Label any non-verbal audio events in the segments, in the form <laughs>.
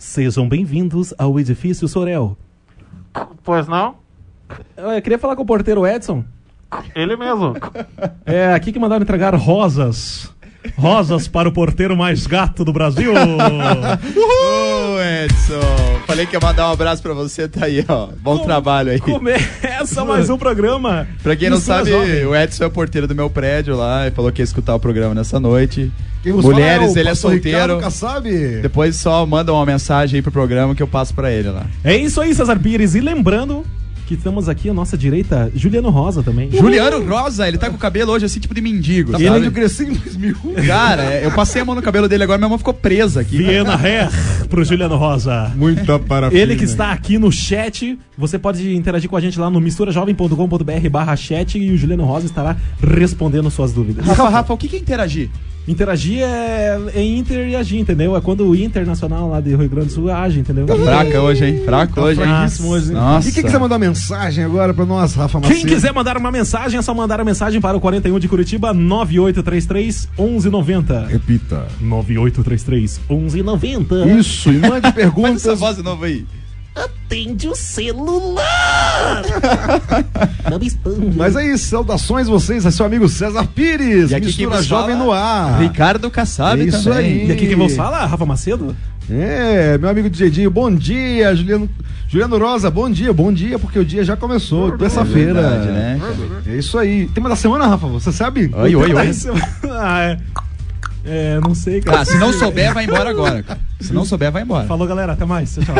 Sejam bem-vindos ao edifício Sorel. Pois não? Eu queria falar com o porteiro Edson. Ele mesmo. É aqui que mandaram entregar rosas. Rosas para o porteiro mais gato do Brasil. <laughs> Ô, Edson. Falei que ia mandar um abraço pra você, tá aí, ó. Bom Com- trabalho aí. Começa mais um programa. Pra quem não Mistura sabe, Jovem. o Edson é o porteiro do meu prédio lá e falou que ia escutar o programa nessa noite. Mulheres, fala o ele é solteiro. Ricardo Kassab. Depois só manda uma mensagem aí pro programa que eu passo pra ele lá. É isso aí, Cesar Pires. E lembrando que estamos aqui à nossa direita, Juliano Rosa também. Juliano Rosa, ele tá com o cabelo hoje assim, tipo de mendigo, Ele sabe? eu cresci em 2000. Cara, é, eu passei a mão no cabelo dele agora, minha mão ficou presa aqui. Viena Hair pro Juliano Rosa. Muita parafina. Ele que está aqui no chat, você pode interagir com a gente lá no misturajovem.com.br barra chat e o Juliano Rosa estará respondendo suas dúvidas. Rafa, Rafa, o que que é interagir? Interagir é, é inter e agir, entendeu? É quando o Internacional lá do Rio Grande do Sul age, entendeu? Tá fraca hoje, hein? Fraco hoje, hein? fraquíssimo hoje, hein? Nossa. E quem quiser mandar mensagem agora pra nós, Rafa Macedo? Quem quiser mandar uma mensagem, é só mandar a mensagem para o 41 de Curitiba 9833 1190. Repita. 9833 1190. Isso, e mande <laughs> Faz essa perguntas. voz de novo aí. Atende o celular. <laughs> Não me espanhe. Mas aí, saudações vocês, é seu amigo César Pires. E aqui Mistura Jovem fala, no ar. Ricardo Kassab Isso também. aí. E aqui quem vos fala? Rafa Macedo? É, meu amigo DJ, bom dia, Juliano. Juliano Rosa, bom dia, bom dia, porque o dia já começou, terça-feira. verdade, né? É isso aí. Tema da semana, Rafa, você sabe? Oi, oi, oi. <laughs> Ah, é. É, não sei, cara. Ah, se não souber, vai embora agora. cara. Se não souber, vai embora. Falou, galera. Até mais. Tchau, tchau.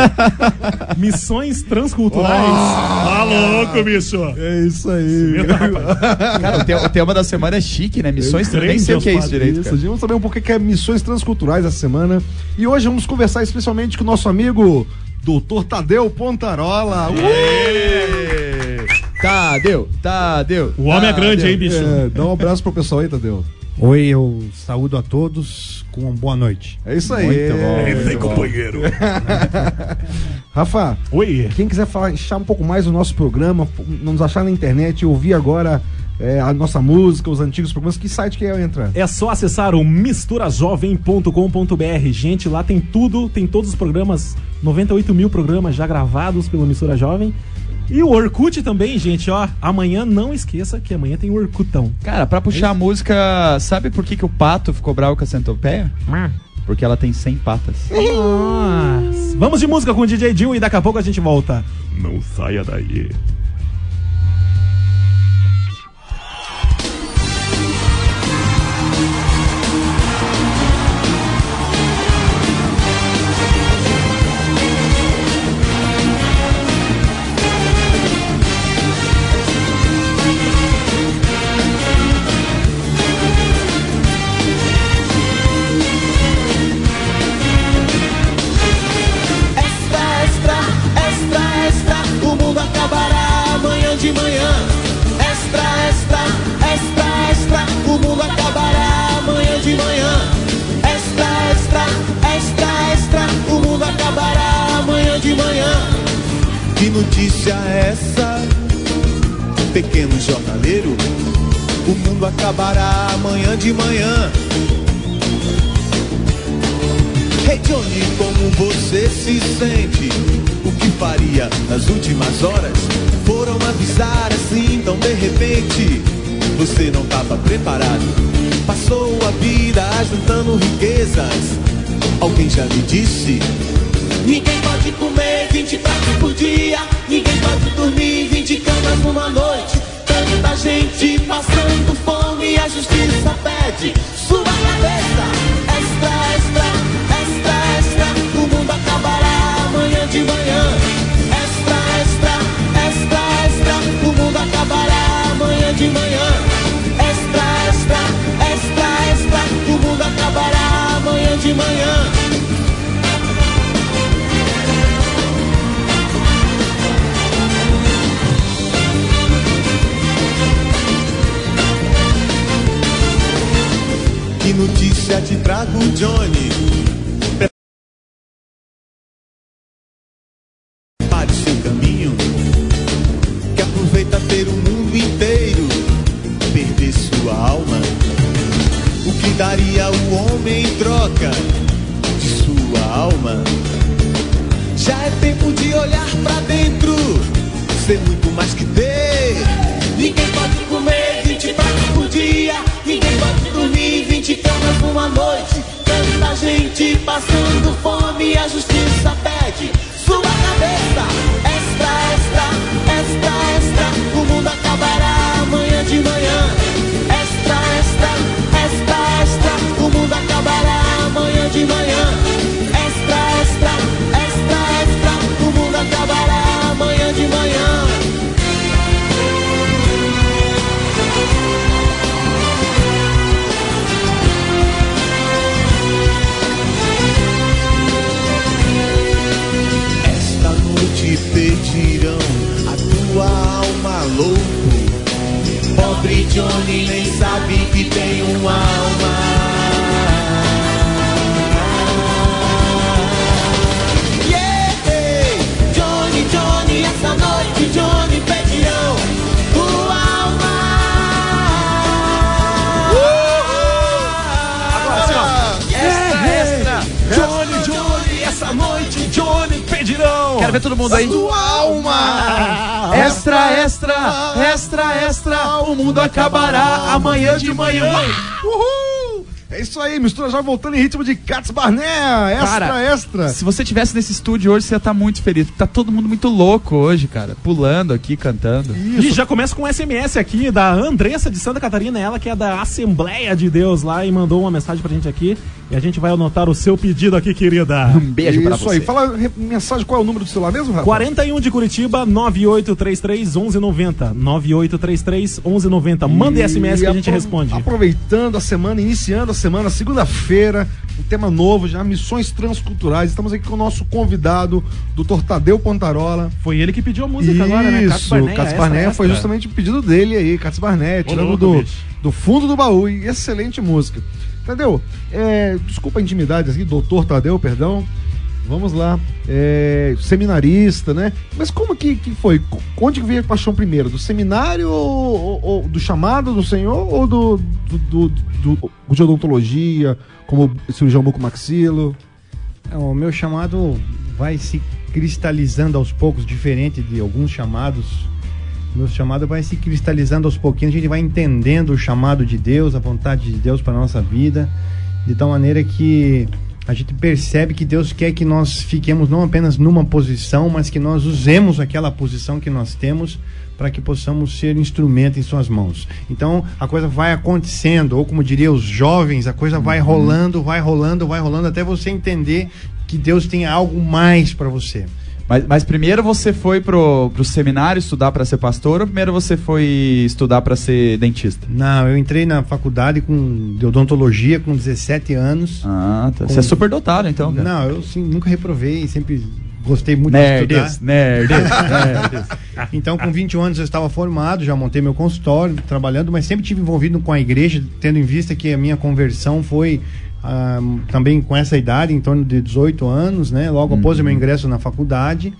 <laughs> Missões transculturais. Tá louco, bicho. É isso aí. Eita, rapaz. Cara, o, te- o tema da semana é chique, né? Missões, Eu nem sei o que é isso direito. Cara. vamos saber um pouco o que é missões transculturais essa semana. E hoje vamos conversar especialmente com o nosso amigo Dr. Tadeu Pontarola. Ê! Tadeu, Tadeu. O homem é Tadeu. grande, hein, bicho? É, dá um abraço pro pessoal aí, Tadeu. Oi, eu saúdo a todos com uma boa noite. É isso aí. Muito bom. É, Vem, companheiro. <laughs> Rafa, Oi. quem quiser falar, achar um pouco mais do nosso programa, nos achar na internet, ouvir agora é, a nossa música, os antigos programas, que site que é entra? É só acessar o misturajovem.com.br. Gente, lá tem tudo, tem todos os programas, 98 mil programas já gravados pelo Mistura Jovem. E o Orkut também, gente, ó. Amanhã não esqueça que amanhã tem o Orkutão. Cara, pra puxar a música, sabe por que, que o pato ficou bravo com a centopeia? Porque ela tem 100 patas. Nossa. Vamos de música com o DJ Dil e daqui a pouco a gente volta. Não saia daí. Repente. Você não estava preparado. Passou a vida juntando riquezas. Alguém já me disse? Ninguém pode comer 20 pratos por dia. Ninguém pode dormir 20 camas numa noite. Tanta gente passando fome. A justiça pede sua cabeça. De manhã. Que notícia te trago, Johnny? Prepare seu caminho. Que aproveita ter o mundo inteiro. Perder sua alma. O que daria o homem em troca de sua alma. Já é tempo de olhar para dentro, ser muito mais que Deus. Quero ver todo mundo aí. Sua alma! Extra, extra, extra, extra. O mundo acabará amanhã de manhã. Uhul! É isso aí, mistura já voltando em ritmo de Cats Barné. Extra, Cara, extra. Se você tivesse nesse estúdio hoje, você ia estar muito feliz. porque Tá todo mundo muito louco hoje, cara. Pulando aqui, cantando. E já começa com um SMS aqui da Andressa de Santa Catarina, ela que é da Assembleia de Deus lá e mandou uma mensagem pra gente aqui. E a gente vai anotar o seu pedido aqui, querida. Um beijo pra Isso você. aí. Fala mensagem, qual é o número do celular mesmo, Rafa? 41 de Curitiba, 9833 1190. 9833 1190. Manda SMS que a gente responde. Aproveitando a semana, iniciando a semana, segunda-feira, um tema novo já, missões transculturais. Estamos aqui com o nosso convidado, Dr. Tadeu Pontarola. Foi ele que pediu a música agora, né? Isso, Cats Barneia foi extra. justamente o pedido dele aí, Cats Barneia, tirando louco, do, bicho. do fundo do baú. E excelente música. Tadeu, é, desculpa a intimidade aqui, doutor Tadeu, perdão. Vamos lá. É, seminarista, né? Mas como que, que foi? Onde veio a paixão primeiro? Do seminário ou, ou- ou do chamado do Senhor ou do, do, do, do- de odontologia, como cirurgião bucomaxilo? É, O meu chamado vai se cristalizando aos poucos, diferente de alguns chamados. Meu chamado vai se cristalizando aos pouquinhos, a gente vai entendendo o chamado de Deus, a vontade de Deus para nossa vida, de tal maneira que a gente percebe que Deus quer que nós fiquemos não apenas numa posição, mas que nós usemos aquela posição que nós temos para que possamos ser instrumento em suas mãos. Então a coisa vai acontecendo, ou como diria os jovens, a coisa vai rolando, vai rolando, vai rolando até você entender que Deus tem algo mais para você. Mas, mas primeiro você foi pro, pro seminário estudar pra ser pastor ou primeiro você foi estudar pra ser dentista? Não, eu entrei na faculdade com de odontologia com 17 anos. Ah, tá. Com- Você é super dotado então, cara. Não, eu sim, nunca reprovei, sempre gostei muito de Nerds, estudar. nerds, <laughs> nerds. Então, com 21 anos eu estava formado, já montei meu consultório, trabalhando, mas sempre tive envolvido com a igreja, tendo em vista que a minha conversão foi ah, também com essa idade, em torno de 18 anos, né? Logo após o meu ingresso na faculdade.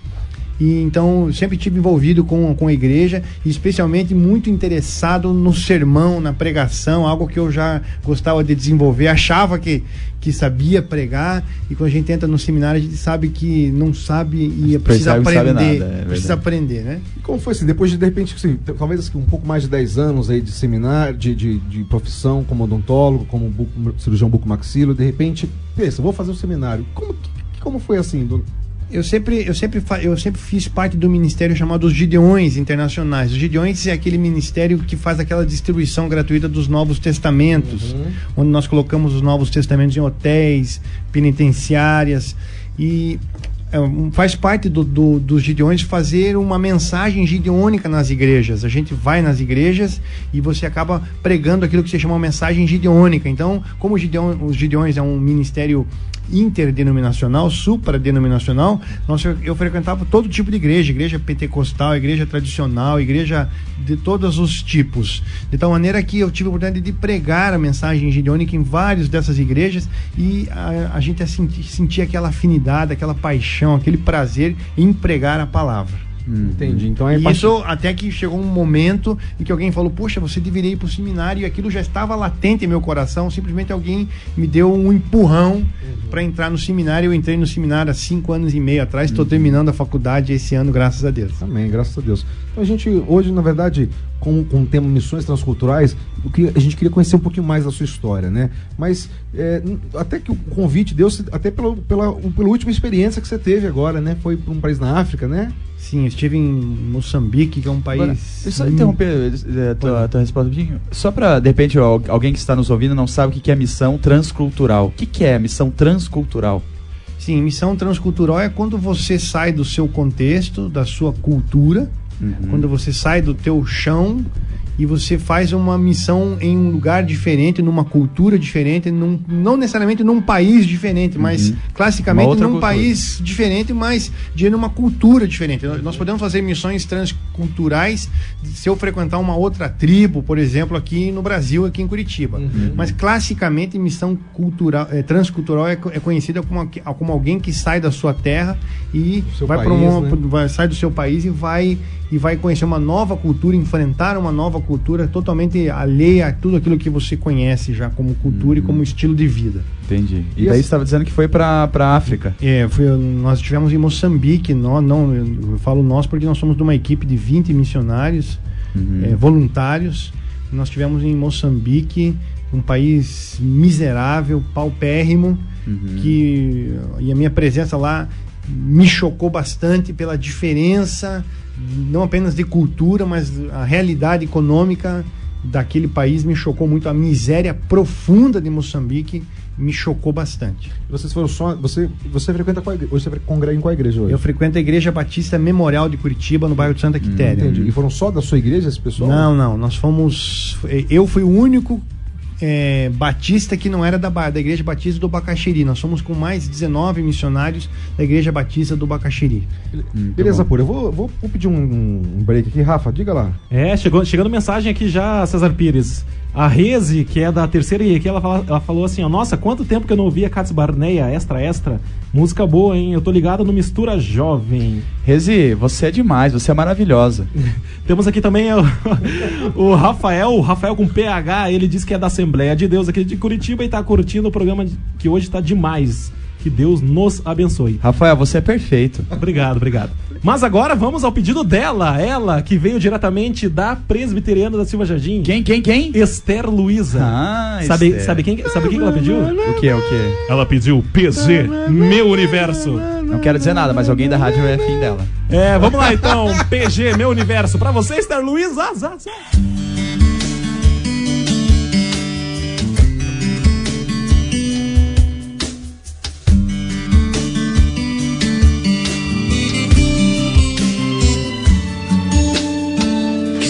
E então sempre tive envolvido com, com a igreja, e especialmente muito interessado no sermão, na pregação, algo que eu já gostava de desenvolver, achava que, que sabia pregar, e quando a gente entra no seminário a gente sabe que não sabe e precisa sabe aprender, nada, é precisa verdade. aprender, né? E como foi assim? Depois de, de repente, assim, talvez assim, um pouco mais de 10 anos aí de seminário, de, de, de profissão como odontólogo, como buco- cirurgião bucomaxilo, de repente, pensa, vou fazer um seminário. Como, que- como foi assim? do- Eu sempre, eu, sempre eu sempre fiz parte do ministério chamado os Gideões Internacionais. Os Gideões é aquele ministério que faz aquela distribuição gratuita dos Novos Testamentos, onde nós colocamos os Novos Testamentos em hotéis, penitenciárias e é, faz parte do, do- dos Gideões fazer uma mensagem gideônica nas igrejas. A gente vai nas igrejas e você acaba pregando aquilo que se chama uma mensagem gideônica. Então, como o Gideon- os Gideões é um ministério interdenominacional, supradenominacional, nós, eu frequentava todo tipo de igreja, igreja pentecostal, igreja tradicional, igreja de todos os tipos. De tal maneira que eu tive a oportunidade de pregar a mensagem gideônica em várias dessas igrejas e a, a gente sentia, sentia aquela afinidade, aquela paixão, aquele prazer em pregar a palavra. Entendi. Então aí E isso até que chegou um momento em que alguém falou: Puxa, você deveria ir para o seminário. E aquilo já estava latente em meu coração. Simplesmente alguém me deu um empurrão para entrar no seminário. Eu entrei no seminário há cinco anos e meio atrás. Estou terminando a faculdade esse ano, graças a Deus. Amém, graças a Deus. Então a gente, hoje, na verdade, com, com o tema Missões Transculturais, o que a gente queria conhecer um pouquinho mais da sua história, né? Mas é, até que o convite deu até pela, pela, pela última experiência que você teve agora, né? Foi para um país na África, né? Sim, eu estive em Moçambique, que é um país. Agora, deixa eu só interromper eh, a tua, tua resposta um pouquinho. Só pra, de repente, al- alguém que está nos ouvindo não sabe o que que é missão transcultural. O que, que é missão transcultural? Sim, missão transcultural é quando você sai do seu contexto, da sua cultura, quando você sai do teu chão e você faz uma missão em um lugar diferente, numa cultura diferente, num, não necessariamente num país diferente, mas Uma classicamente num cultura. país diferente, mas de numa cultura diferente. Nós podemos fazer missões transculturais se eu frequentar uma outra tribo, por exemplo, aqui no Brasil, aqui em Curitiba. Mas classicamente missão cultural, eh, transcultural é, é conhecida como, como alguém que sai da sua terra e vai país, para uma, né? vai- sai do seu país e vai e vai conhecer uma nova cultura, enfrentar uma nova cultura totalmente alheia a tudo aquilo que você conhece já como cultura e como estilo de vida. Entendi. E, E daí você estava dizendo que foi pra, pra África. É, foi, nós estivemos em Moçambique, nós, não, eu falo nós porque nós somos de uma equipe de 20 missionários Uhum. é, voluntários. Nós estivemos em Moçambique, um país miserável, paupérrimo, Uhum. que e a minha presença lá me chocou bastante pela diferença, não apenas de cultura, mas a realidade econômica daquele país me chocou muito. A miséria profunda de Moçambique me chocou bastante. Vocês foram só. Você, você frequenta qual igreja? Hoje você congrega em qual igreja hoje? Eu frequento a Igreja Batista Memorial de Curitiba, no bairro de Santa Quitéria. Entendi. E foram só da sua igreja esse pessoal? Não, não, nós fomos. Eu fui o único é, batista que não era da, da Igreja Batista do Bacaxiri. Nós somos com mais 19 missionários da Igreja Batista do Bacaxiri. Beleza, pura. Eu vou, vou, vou pedir um, um break aqui. Rafa, diga lá. É, chegou, chegando mensagem aqui já, César Pires. A Reze, que é da terceira IEQ, ela, fala- ela falou assim, ó, nossa, quanto tempo que eu não ouvia Cats Barneia, extra, extra. Música boa, hein? Eu tô ligado no Mistura Jovem. Rezi, você é demais, você é maravilhosa. <laughs> Temos aqui também o, o Rafael, o Rafael com PH, ele diz que é da Assembleia de Deus aqui de Curitiba e tá curtindo o programa que hoje tá demais. Que Deus nos abençoe. Rafael, você é perfeito. Obrigado, obrigado. Mas agora vamos ao pedido dela, ela que veio diretamente da Presbiteriana da Silva Jardim. Quem, quem, quem? Esther Luiza. Ah, sabe, Esther. sabe quem, sabe quem que ela pediu? O que, o que? Ela pediu PZ, meu universo. Não quero dizer nada, mas alguém da rádio é fim dela. É, vamos lá então, PG, meu universo. Pra você, Esther Luiza. zá, zá.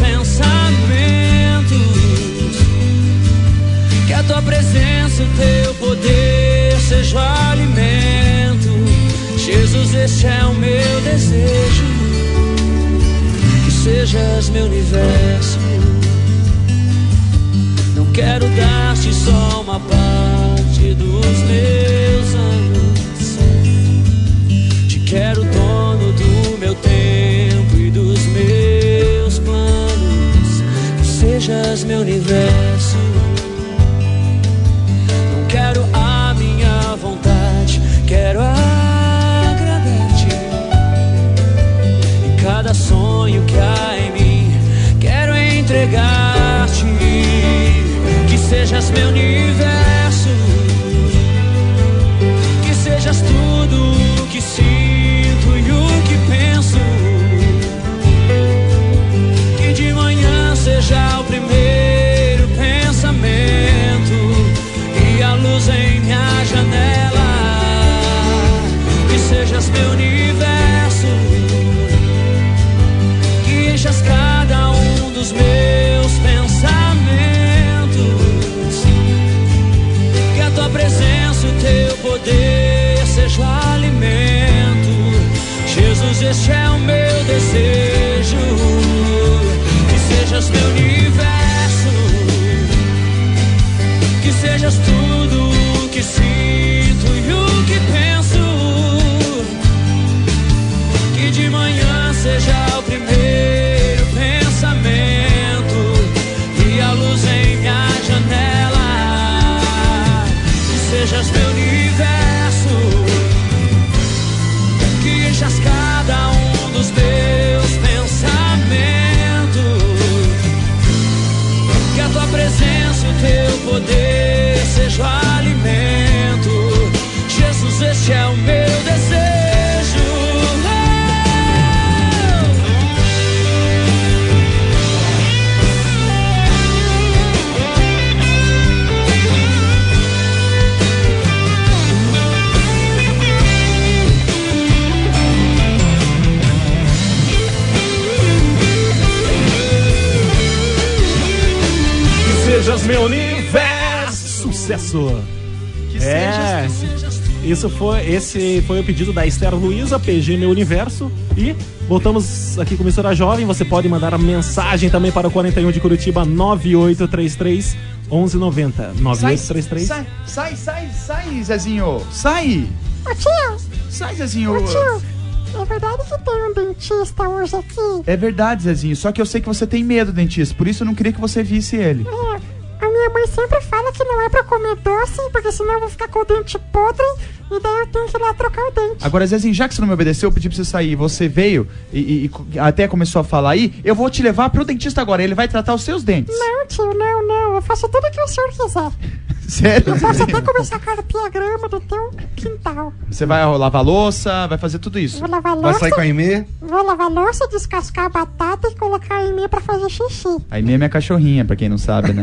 pensamentos. Que a tua presença, o teu poder seja o alimento. Jesus, este é o meu desejo. Que sejas meu universo. Não quero dar-te só uma parte dos meus dos meus pensamentos que a tua presença, o teu poder seja alimento. Jesus, este é meu universo. Sucesso. Que É. Isso foi, esse foi o pedido da Esther Luiza, PG Meu Universo. E voltamos aqui com Mistura Jovem. Você pode mandar a mensagem também para o 41 de Curitiba 9833 1190. 9833 Sai, sai, sai, sai, Zezinho. Sai. Ô tio, Sai, Zezinho. ô tio, é verdade que tem um dentista hoje aqui? É verdade, Zezinho. Só que eu sei que você tem medo, dentista. Por isso eu não queria que você visse ele. É, minha mãe sempre fala que não é pra comer doce, porque senão eu vou ficar com o dente podre e daí eu tenho que ir lá trocar o dente. Agora, Zezinho, já que você não me obedeceu, eu pedi pra você sair. Você veio e, e- até começou a falar aí. Eu vou te levar pro dentista agora. Ele vai tratar os seus dentes. Não, tio, não, não. Eu faço tudo o que o senhor quiser. <laughs> Sério? Eu posso até começar a carpir a grama do teu quintal. Você vai lavar louça, vai fazer tudo isso. Vou lavar Vai louça, sair com a Aimee? vou lavar louça, descascar a batata e colocar em meio pra fazer xixi. A Amy é minha cachorrinha, pra quem não sabe, né?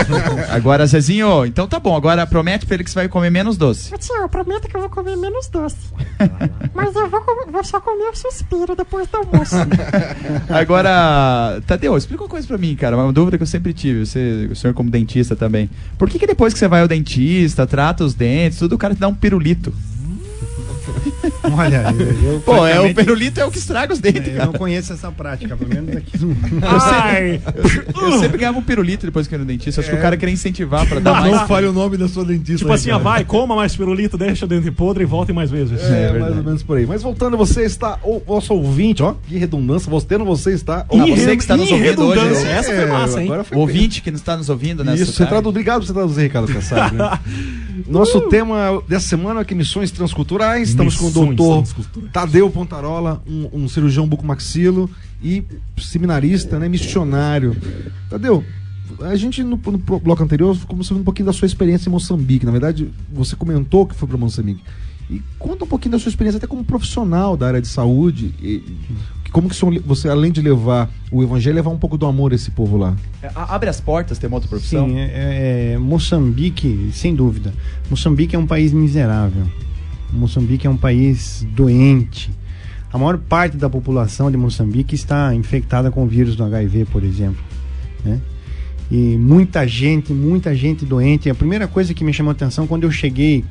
<laughs> agora, Zezinho, então tá bom. Agora promete pra ele que você vai comer menos doce. Tio, eu prometo que eu vou comer menos doce. Mas eu vou, vou só comer o suspiro depois do almoço. <laughs> Agora, Tadeu, explica uma coisa pra mim, cara. Uma dúvida que eu sempre tive. Você, o senhor como dentista também. Por que, que depois que você vai ao dentista, trata os dentes, tudo, o cara te dá um pirulito? <laughs> Olha, eu, eu Pô, é, o pirulito é o que estraga os dentes, eu cara. não conheço essa prática, pelo menos aqui no. <laughs> Ai, Eu sempre ganhava um pirulito depois que eu no dentista. Acho que o cara queria incentivar pra dar mais. Não fale o nome da sua dentista. tipo aí, assim, cara. vai, coma mais pirulito, deixa o dente podre e volte mais vezes. É, mais verdade. ou menos por aí. Mas voltando, você está, o vosso ouvinte, ó, que redundância, você não você está. Ah, você que está nos ouvindo hoje, eu- Essa foi massa, hein? agora foi O ouvinte que está nos ouvindo nessa Isso, você traduz, obrigado por você traduzir, Ricardo Kassab, né? <laughs> Nosso tema dessa semana é que missões transculturais. Estamos com o Missões doutor. Tadeu Pontarola, um, um cirurgião bucomaxilo e seminarista, né, missionário. Tadeu, a gente no, no bloco anterior começou um pouquinho da sua experiência em Moçambique. Na verdade, você comentou que foi para Moçambique. E conta um pouquinho da sua experiência até como profissional da área de saúde. E, como que você, além de levar o evangelho, levar um pouco do amor a esse povo lá? É, Abre as portas, tem uma outra profissão. Sim, é, é- é Moçambique, sem dúvida. Moçambique é um país miserável. Moçambique é um país doente. A maior parte da população de Moçambique está infectada com o vírus do HIV, por exemplo. né? E muita gente, muita gente doente. A primeira coisa que me chamou a atenção quando eu cheguei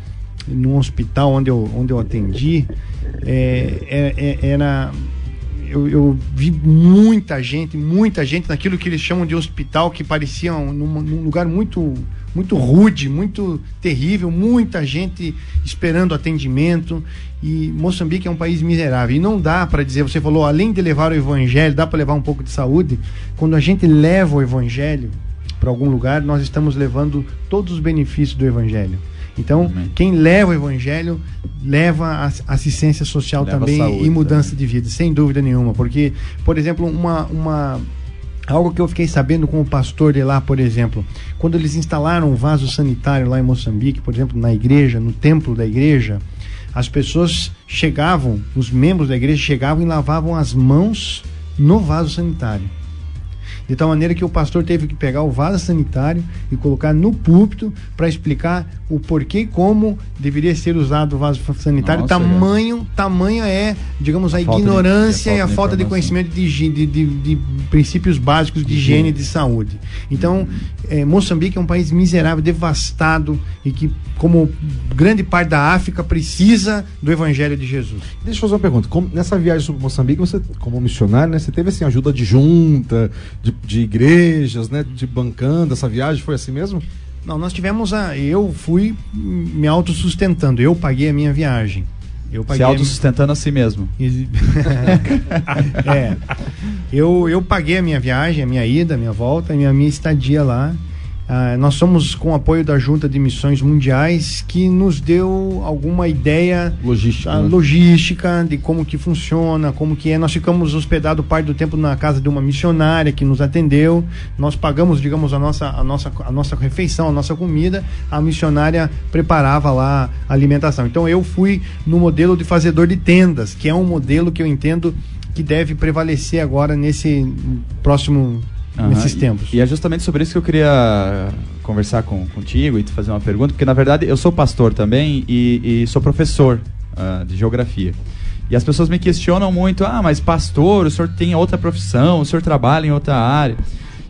num hospital onde eu, onde eu atendi é, é- é- era eu, eu vi muita gente, muita gente naquilo que eles chamam de hospital, que parecia um, num, lugar muito, muito rude, muito terrível, muita gente esperando atendimento. E Moçambique é um país miserável. E não dá para dizer, você falou, além de levar o evangelho, dá para levar um pouco de saúde. Quando a gente leva o evangelho para algum lugar, nós estamos levando todos os benefícios do evangelho. Então, Amém. quem leva o evangelho leva ass- assistência social Leva também saúde e mudança também. de vida, sem dúvida nenhuma. Porque, por exemplo, uma, uma algo que eu fiquei sabendo com o pastor de lá, por exemplo, quando eles instalaram um vaso sanitário lá em Moçambique, por exemplo, na igreja, no templo da igreja, as pessoas chegavam, os membros da igreja chegavam e lavavam as mãos no vaso sanitário. De tal maneira que o pastor teve que pegar o vaso sanitário e colocar no púlpito para explicar o porquê e como deveria ser usado o vaso sanitário. Nossa, tamanho, tamanho é, digamos, a, A de- ignorância é a e a falta de de conhecimento de, de, de, de princípios básicos de higiene e de saúde. Então, eh, Moçambique é um país miserável, devastado e que, como grande parte da África, precisa do Evangelho de Jesus. Deixa eu fazer uma pergunta. Como- nessa viagem sobre Moçambique, você, como missionário, né, você teve assim, ajuda de junta, de, de igrejas, né? De bancando essa viagem, foi assim mesmo? Não, nós tivemos a. Eu fui me autossustentando, eu paguei a minha viagem. Eu Se paguei a minha- autossustentando a si mesmo. <laughs> <laughs> É. Eu, eu paguei a minha viagem, a minha ida, a minha volta, a minha, minha estadia lá. Ah, nós somos com o apoio da Junta de Missões Mundiais que nos deu alguma ideia Logística. a né? logística de como que funciona, como que é. Nós ficamos hospedados parte do tempo na casa de uma missionária que nos atendeu. Nós pagamos, digamos, a nossa, a nossa, a nossa refeição, a nossa comida. A missionária preparava lá a alimentação. Então eu fui no modelo de fazedor de tendas, que é um modelo que eu entendo que deve prevalecer agora nesse próximo Aham, nesses e- tempos. E, é justamente sobre isso que eu queria conversar com, contigo e te fazer uma pergunta, porque na verdade eu sou pastor também e, e sou professor ah, de geografia. E as pessoas me questionam muito: ah, mas pastor, o senhor tem outra profissão, o senhor trabalha em outra área.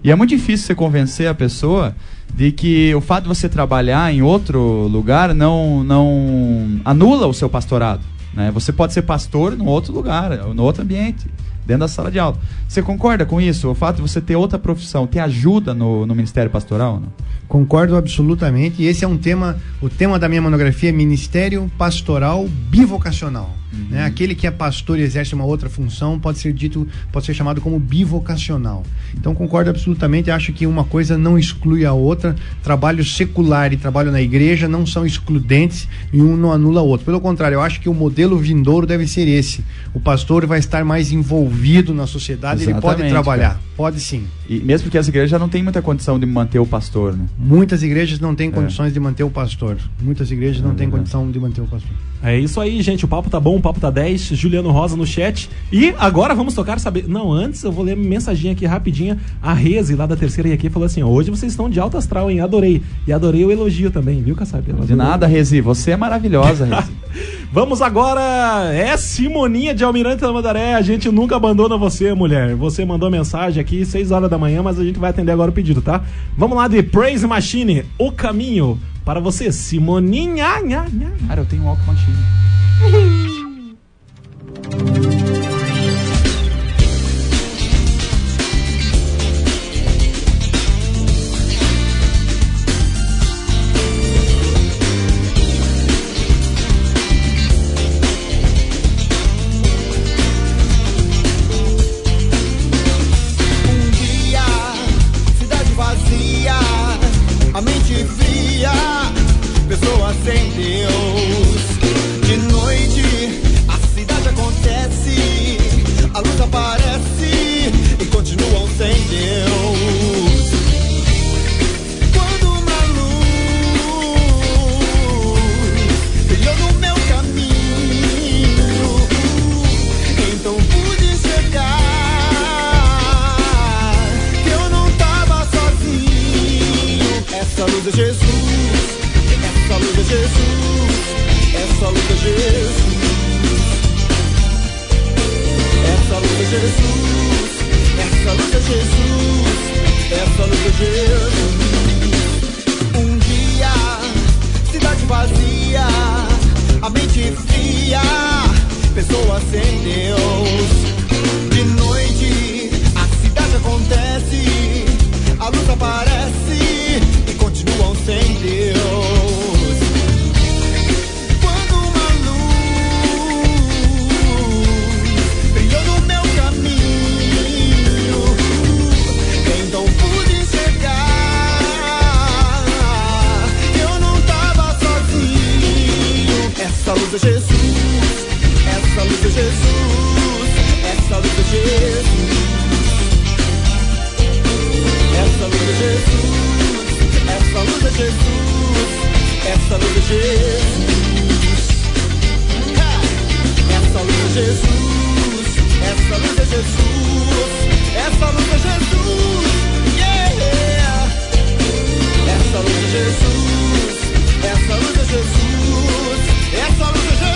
E é muito difícil você convencer a pessoa de que o fato de você trabalhar em outro lugar não, não anula o seu pastorado. Né? Você pode ser pastor num outro lugar, no outro ambiente, dentro da sala de aula. Você concorda com isso? O fato de você ter outra profissão te ajuda no, no ministério pastoral? Não? Concordo absolutamente. E esse é um tema, o tema da minha monografia é Ministério Pastoral Bivocacional. Né? Aquele que é pastor e exerce uma outra função pode ser dito, pode ser chamado como bivocacional. Então concordo absolutamente, acho que uma coisa não exclui a outra. Trabalho secular e trabalho na igreja não são excludentes e um não anula o outro. Pelo contrário, eu acho que o modelo vindouro deve ser esse. O pastor vai estar mais envolvido na sociedade, ele pode Exatamente, trabalhar. cara. Pode sim. E mesmo porque as igrejas já não têm muita condição de manter o pastor, né? Muitas igrejas não têm condições de manter o pastor. Muitas igrejas não têm verdade. condição de manter o pastor. É isso aí, gente. O papo tá bom, o papo tá 10. Juliano Rosa no chat. E agora vamos tocar saber. Não, antes eu vou ler mensaginha aqui rapidinha. A Reze, lá da terceira e aqui, falou assim: ó, hoje vocês estão de alto astral, hein? Adorei. E adorei o elogio também, viu, Kassab? De nada, Rezi. Você é maravilhosa, Rezi. <laughs> Vamos agora. É Simoninha de Almirante da Mandaré. A gente nunca abandona você, mulher. Você mandou mensagem aqui 6 horas da manhã, mas a gente vai atender agora o pedido, tá? Vamos lá de Praise Machine, o caminho para você, Simoninha. Nha, nha. Cara, eu tenho um Walk Machine. <laughs> Jesus, essa luz é Jesus, essa luz é Jesus. Yeah! Essa luz é Jesus, essa luz é Jesus, essa luz é Jesus.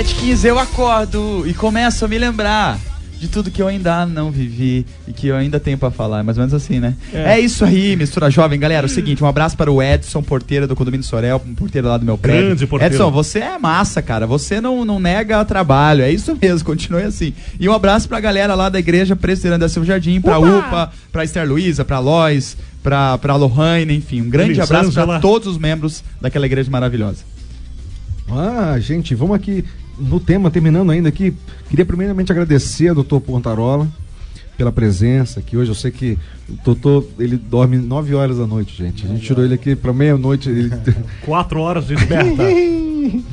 7h15 eu acordo e começo a me lembrar de tudo que eu ainda não vivi e que eu ainda tenho pra falar. É mais ou menos assim, né? É. É, isso aí, mistura jovem. Galera, é o seguinte, um abraço para o Edson, porteiro do Condomínio Sorel, um porteiro lá do meu prédio. Grande porteiro. Edson, você é massa, cara. Você não, não nega trabalho. É isso mesmo, <laughs> continue assim. E um abraço pra galera lá da Igreja Presbiteriana da Silva Jardim, pra UPA, pra Esther Luiza, pra Lois, pra, pra Lohane, enfim. Um grande abraço pra Elisângela. todos os membros daquela igreja maravilhosa. Ah, gente, vamos aqui no tema, terminando ainda aqui. Queria primeiramente agradecer ao doutor Pontarola pela presença aqui hoje. Eu sei que o doutor, ele dorme 9 horas da noite, gente. A gente tirou ele aqui para meia-noite. Ele... <laughs> Quatro horas de desperta. <laughs>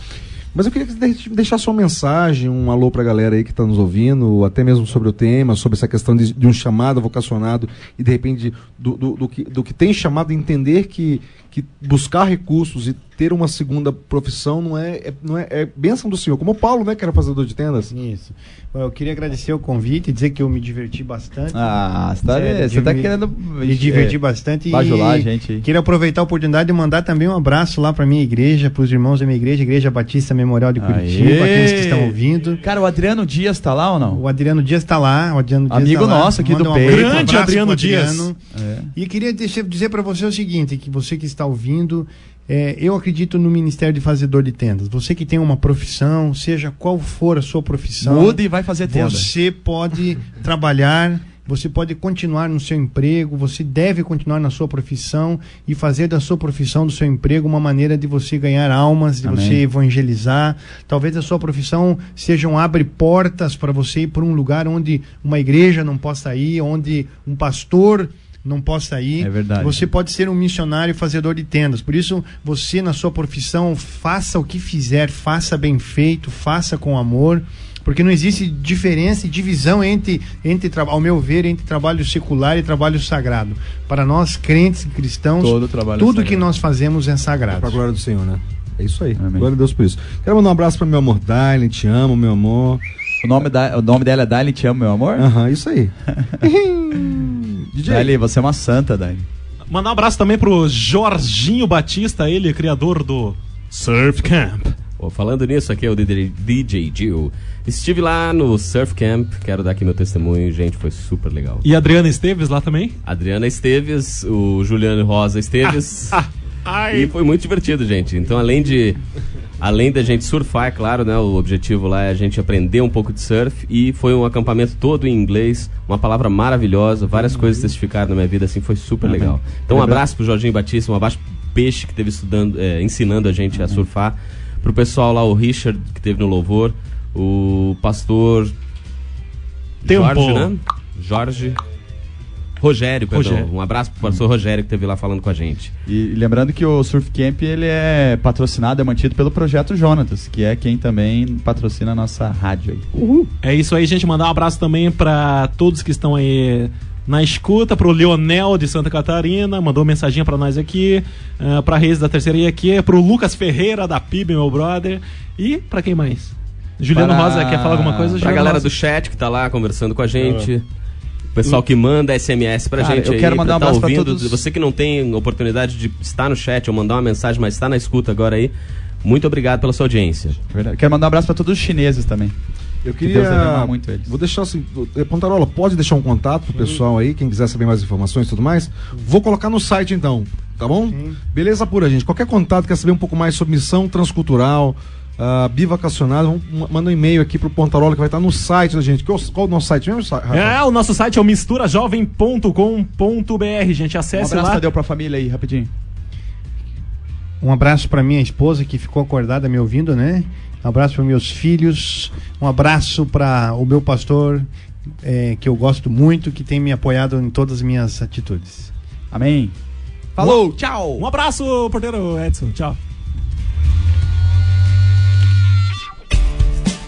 Mas eu queria que você de- deixasse sua mensagem, um alô pra galera aí que está nos ouvindo, até mesmo sobre o tema, sobre essa questão de, de um chamado vocacionado e de repente do, do, do que, do que tem chamado a entender que, que buscar recursos e ter uma segunda profissão não é, é- não é, é bênção do Senhor. Como o Paulo, né, que era fazedor de tendas. Isso. Bom, eu queria agradecer o convite e dizer que eu me diverti bastante. Ah, você tá, Sério, você tá me- querendo. Me diverti bastante. bajular a e gente. Queria aproveitar a oportunidade de mandar também um abraço lá para minha igreja, para os irmãos da minha igreja, Igreja Batista Memorial de Curitiba, Aê! aqueles que estão ouvindo. Cara, o Adriano Dias tá lá ou não? O Adriano Dias está lá, o Adriano Dias Amigo tá lá. nosso aqui Manda do um peito. um Grande abraço Adriano pro Dias. É. E queria deixar- dizer para você o seguinte, que você que está ouvindo, é, eu acredito no Ministério de Fazedor de Tendas. Você que tem uma profissão, seja qual for a sua profissão, Muda e vai fazer tenda. você pode <laughs> trabalhar, você pode continuar no seu emprego, você deve continuar na sua profissão e fazer da sua profissão, do seu emprego, uma maneira de você ganhar almas, de Amém. você evangelizar. Talvez a sua profissão seja um abre portas para você ir para um lugar onde uma igreja não possa ir, onde um pastor não possa ir. É verdade. Você pode ser um missionário fazedor de tendas. Por isso, você na sua profissão, faça o que fizer, faça bem feito, faça com amor. Porque não existe diferença e divisão entre, entre ao meu ver, entre trabalho secular e trabalho sagrado. Para nós, crentes e cristãos, Todo trabalho é tudo que sagrado. nós fazemos é Para sagrado. a glória do Senhor, né? É isso aí. Amém. Glória a Deus por isso. Quero mandar um abraço para meu amor Dylan, te amo, meu amor. O nome, da, o nome dela é Dali, te amo, meu amor? Aham, isso aí. <laughs> DJ. Dali, você é uma santa, Dali. Mandar um abraço também pro Jorginho Batista, ele, criador do Surf Camp. Pô, falando nisso, aqui é o DJ DJ Gil. Estive lá no Surf Camp, quero dar aqui meu testemunho, gente, foi super legal. E Adriana Esteves lá também? Adriana Esteves, o Juliano Rosa Esteves. <laughs> E foi muito divertido, gente. Então, além de além da gente surfar, é claro, né, o objetivo lá é a gente aprender um pouco de surf e foi um acampamento todo em inglês, uma palavra maravilhosa, várias coisas testificaram na minha vida, assim, foi super Amém. legal. Então, um abraço pro Jorginho Batista, um abraço pro Peixe que teve estudando, é, ensinando a gente a surfar, pro pessoal lá o Richard que teve no louvor, o pastor Tempo. Jorge, né? Jorge Rogério, perdão. Rogério. Um abraço pro pastor Rogério que esteve lá falando com a gente. E lembrando que o Surf Camp ele é patrocinado, é mantido pelo Projeto Jonatas, que é quem também patrocina a nossa rádio aí. É isso aí, gente. Mandar um abraço também pra todos que estão aí na escuta, pro Leonel de Santa Catarina, mandou mensaginha pra nós aqui, uh, pra Reis da Terceira IQ, pro Lucas Ferreira da PIB, meu brother, e pra quem mais? Juliano Para- Rosa quer falar alguma coisa? Pra Juliano galera Rosa. do chat que tá lá conversando com a gente. O pessoal que manda SMS pra Cara, gente eu aí, quero mandar um tá abraço pra ouvindo. todos- Você que não tem oportunidade de estar no chat ou mandar uma mensagem, mas está na escuta agora aí, muito obrigado pela sua audiência. Verdade. Quero mandar um abraço para todos os chineses também. Eu Que queria. amar muito eles. Vou deixar assim. Pontarola, pode deixar um contato pro pessoal aí, quem quiser saber mais informações e tudo mais. Vou colocar no site então, tá bom? Beleza pura, gente. Qualquer contato, quer saber um pouco mais sobre missão transcultural, uh, bivacacionado, manda um e-mail aqui pro Pontarola que vai estar no site da gente. Qual, qual o nosso site mesmo? É, o nosso site é o misturajovem.com.br, gente. Um Acesse abraço, lá. Tadeu, pra família aí, rapidinho. Um abraço para minha esposa que ficou acordada me ouvindo, né? Um abraço para meus filhos. Um abraço para o meu pastor, eh, que eu gosto muito, que tem me apoiado em todas as minhas atitudes. Amém. Falou, tchau! Um abraço, porteiro Edson. Tchau.